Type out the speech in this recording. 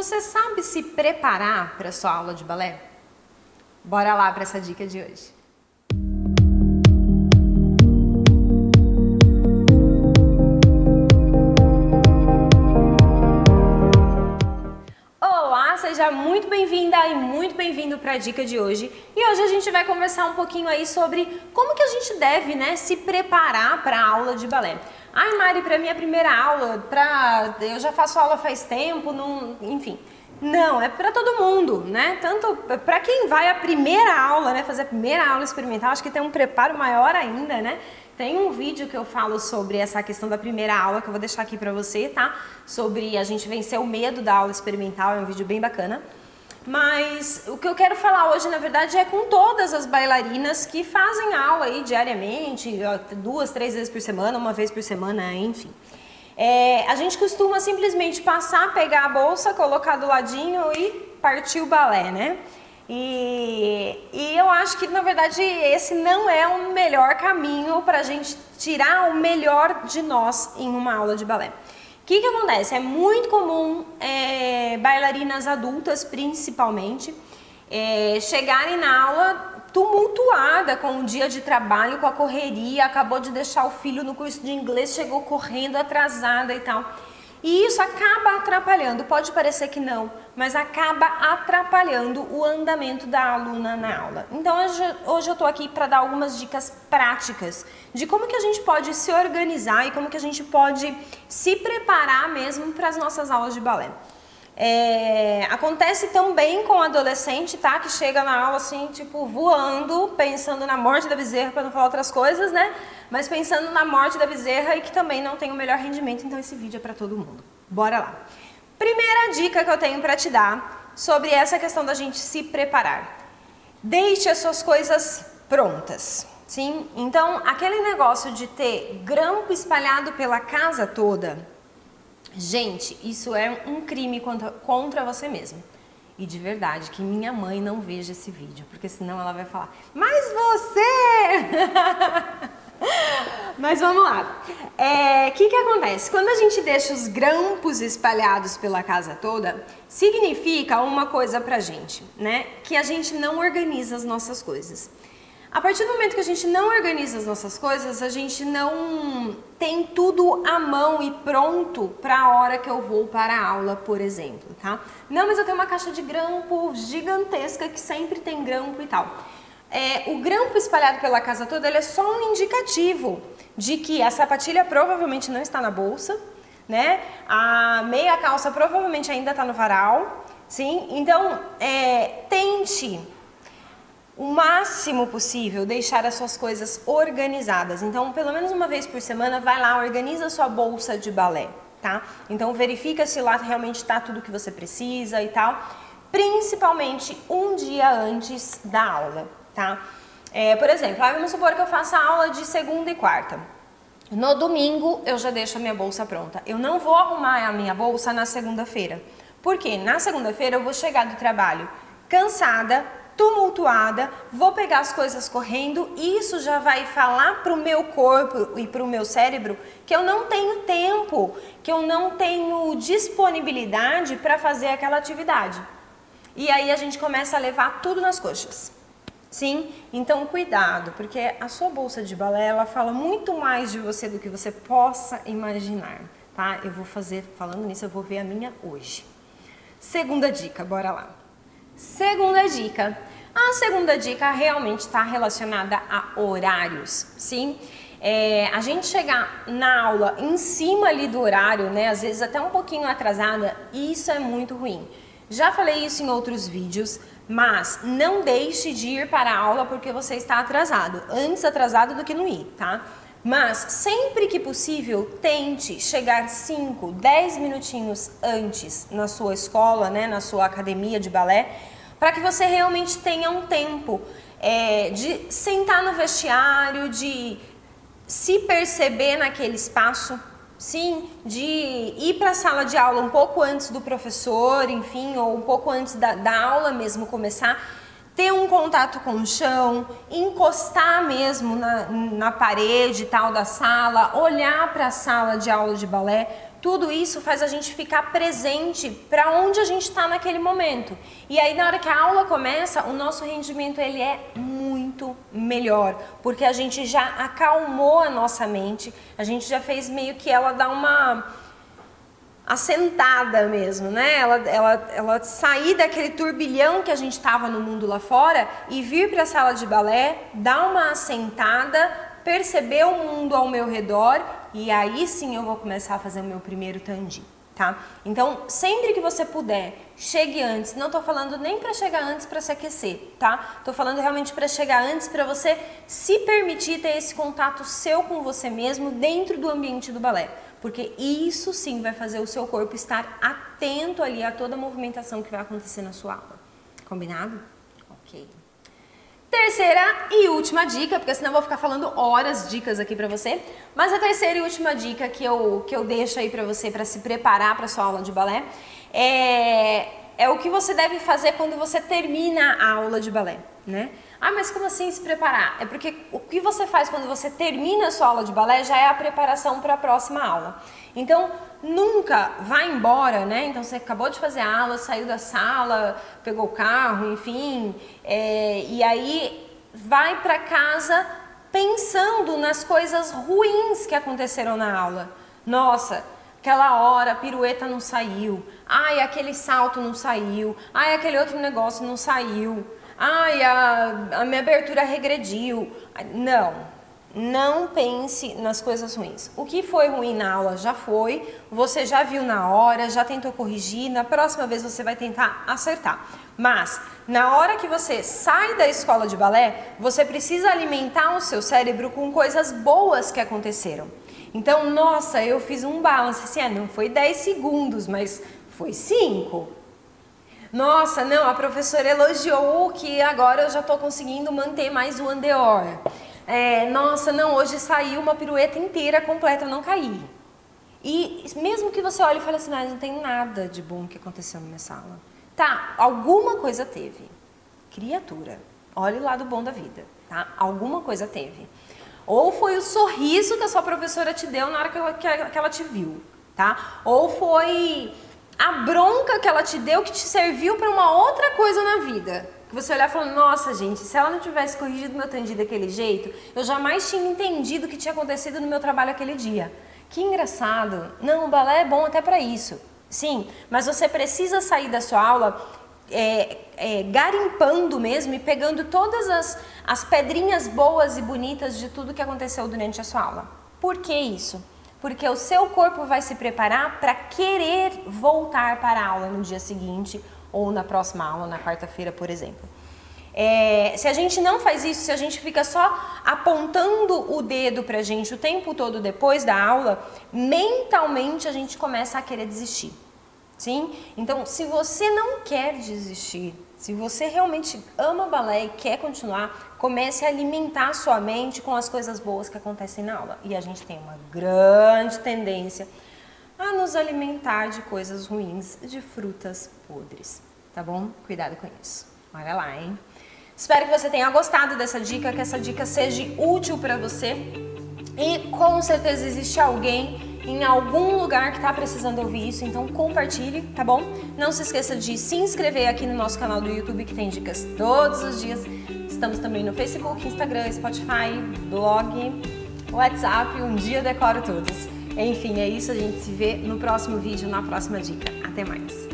Você sabe se preparar para sua aula de balé? Bora lá para essa dica de hoje. Olá, seja muito bem-vinda e muito bem-vindo para a dica de hoje. E hoje a gente vai conversar um pouquinho aí sobre como que a gente deve, né, se preparar para a aula de balé. Ai, Mari, para minha primeira aula, pra, eu já faço aula faz tempo, não, enfim. Não, é para todo mundo, né? Tanto para quem vai a primeira aula, né, fazer a primeira aula experimental, acho que tem um preparo maior ainda, né? Tem um vídeo que eu falo sobre essa questão da primeira aula que eu vou deixar aqui para você, tá? Sobre a gente vencer o medo da aula experimental, é um vídeo bem bacana. Mas o que eu quero falar hoje, na verdade, é com todas as bailarinas que fazem aula aí diariamente, duas, três vezes por semana, uma vez por semana, enfim. É, a gente costuma simplesmente passar, pegar a bolsa, colocar do ladinho e partir o balé, né? E, e eu acho que, na verdade, esse não é o melhor caminho para a gente tirar o melhor de nós em uma aula de balé que, que acontece? É muito comum é, bailarinas adultas, principalmente, é, chegarem na aula tumultuada com o dia de trabalho, com a correria, acabou de deixar o filho no curso de inglês, chegou correndo atrasada e tal. E isso acaba atrapalhando, pode parecer que não, mas acaba atrapalhando o andamento da aluna na aula. Então hoje, hoje eu estou aqui para dar algumas dicas práticas de como que a gente pode se organizar e como que a gente pode se preparar mesmo para as nossas aulas de balé. É, acontece também com o adolescente, tá? Que chega na aula assim, tipo, voando, pensando na morte da bezerra, para não falar outras coisas, né? Mas pensando na morte da bezerra e que também não tem o melhor rendimento, então esse vídeo é para todo mundo. Bora lá. Primeira dica que eu tenho para te dar sobre essa questão da gente se preparar. Deixe as suas coisas prontas. Sim? Então, aquele negócio de ter grampo espalhado pela casa toda, Gente, isso é um crime contra, contra você mesmo. E de verdade, que minha mãe não veja esse vídeo, porque senão ela vai falar, mas você! mas vamos lá. O é, que, que acontece? Quando a gente deixa os grampos espalhados pela casa toda, significa uma coisa pra gente, né? Que a gente não organiza as nossas coisas. A partir do momento que a gente não organiza as nossas coisas, a gente não tem tudo à mão e pronto para a hora que eu vou para a aula, por exemplo, tá? Não, mas eu tenho uma caixa de grampo gigantesca que sempre tem grampo e tal. É, o grampo espalhado pela casa toda é só um indicativo de que a sapatilha provavelmente não está na bolsa, né? A meia calça provavelmente ainda está no varal, sim? Então, é, tente o máximo possível deixar as suas coisas organizadas. Então, pelo menos uma vez por semana, vai lá, organiza a sua bolsa de balé, tá? Então, verifica se lá realmente está tudo que você precisa e tal. Principalmente um dia antes da aula, tá? É, por exemplo, vamos supor que eu faça aula de segunda e quarta. No domingo, eu já deixo a minha bolsa pronta. Eu não vou arrumar a minha bolsa na segunda-feira. Porque na segunda-feira eu vou chegar do trabalho cansada, tumultuada, vou pegar as coisas correndo, isso já vai falar para o meu corpo e para o meu cérebro que eu não tenho tempo, que eu não tenho disponibilidade para fazer aquela atividade. E aí a gente começa a levar tudo nas coxas. Sim? Então cuidado, porque a sua bolsa de balé ela fala muito mais de você do que você possa imaginar, tá? Eu vou fazer, falando nisso, eu vou ver a minha hoje. Segunda dica, bora lá. Segunda dica, a segunda dica realmente está relacionada a horários, sim? É, a gente chegar na aula em cima ali do horário, né, às vezes até um pouquinho atrasada, isso é muito ruim. Já falei isso em outros vídeos, mas não deixe de ir para a aula porque você está atrasado. Antes atrasado do que não ir, tá? Mas sempre que possível, tente chegar 5, 10 minutinhos antes na sua escola, né, na sua academia de balé, para que você realmente tenha um tempo é, de sentar no vestiário, de se perceber naquele espaço, sim, de ir para a sala de aula um pouco antes do professor, enfim, ou um pouco antes da, da aula mesmo começar, ter um contato com o chão, encostar mesmo na, na parede tal da sala, olhar para a sala de aula de balé, tudo isso faz a gente ficar presente para onde a gente está naquele momento. E aí na hora que a aula começa, o nosso rendimento ele é muito melhor, porque a gente já acalmou a nossa mente, a gente já fez meio que ela dar uma assentada mesmo, né? Ela, ela, ela sair daquele turbilhão que a gente estava no mundo lá fora e vir para a sala de balé, dar uma assentada, perceber o mundo ao meu redor e aí sim eu vou começar a fazer o meu primeiro tandi, tá? Então, sempre que você puder, chegue antes. Não tô falando nem para chegar antes para se aquecer, tá? Tô falando realmente para chegar antes para você se permitir ter esse contato seu com você mesmo dentro do ambiente do balé, porque isso sim vai fazer o seu corpo estar atento ali a toda a movimentação que vai acontecer na sua aula. Combinado? OK. Terceira e última dica, porque senão eu vou ficar falando horas dicas aqui para você. Mas a terceira e última dica que eu, que eu deixo aí para você para se preparar para sua aula de balé é, é o que você deve fazer quando você termina a aula de balé, né? Ah, mas como assim se preparar? É porque o que você faz quando você termina a sua aula de balé já é a preparação para a próxima aula. Então, nunca vá embora, né? Então, você acabou de fazer a aula, saiu da sala, pegou o carro, enfim, é, e aí vai para casa pensando nas coisas ruins que aconteceram na aula. Nossa, aquela hora a pirueta não saiu, ai, aquele salto não saiu, ai, aquele outro negócio não saiu, ai, a, a minha abertura regrediu. Não, não pense nas coisas ruins. O que foi ruim na aula já foi, você já viu na hora, já tentou corrigir, na próxima vez você vai tentar acertar. Mas na hora que você sai da escola de balé, você precisa alimentar o seu cérebro com coisas boas que aconteceram. Então, nossa, eu fiz um balance, assim, ah, não foi 10 segundos, mas foi 5. Nossa, não, a professora elogiou que agora eu já estou conseguindo manter mais o andeor. É, nossa, não, hoje saiu uma pirueta inteira completa, eu não caí. E mesmo que você olhe e fale assim, mas não tem nada de bom que aconteceu na minha sala. Tá, alguma coisa teve. Criatura, olhe o lado bom da vida, tá? Alguma coisa teve. Ou foi o sorriso que a sua professora te deu na hora que ela, que ela te viu, tá? Ou foi a bronca que ela te deu que te serviu para uma outra coisa na vida que você olhar e falar, nossa gente, se ela não tivesse corrigido meu tandi daquele jeito, eu jamais tinha entendido o que tinha acontecido no meu trabalho aquele dia. Que engraçado. Não, o balé é bom até para isso. Sim, mas você precisa sair da sua aula é, é, garimpando mesmo e pegando todas as, as pedrinhas boas e bonitas de tudo que aconteceu durante a sua aula. Por que isso? Porque o seu corpo vai se preparar para querer voltar para a aula no dia seguinte ou na próxima aula, na quarta-feira, por exemplo. É, se a gente não faz isso, se a gente fica só apontando o dedo pra gente o tempo todo depois da aula, mentalmente a gente começa a querer desistir. Sim? Então, se você não quer desistir, se você realmente ama balé e quer continuar, comece a alimentar sua mente com as coisas boas que acontecem na aula. E a gente tem uma grande tendência a nos alimentar de coisas ruins, de frutas podres, tá bom? Cuidado com isso. Olha lá, hein? Espero que você tenha gostado dessa dica, que essa dica seja útil para você. E com certeza existe alguém em algum lugar que está precisando ouvir isso, então compartilhe, tá bom? Não se esqueça de se inscrever aqui no nosso canal do YouTube que tem dicas todos os dias. Estamos também no Facebook, Instagram, Spotify, blog, WhatsApp, um dia decoro todos. Enfim, é isso, a gente se vê no próximo vídeo, na próxima dica. Até mais!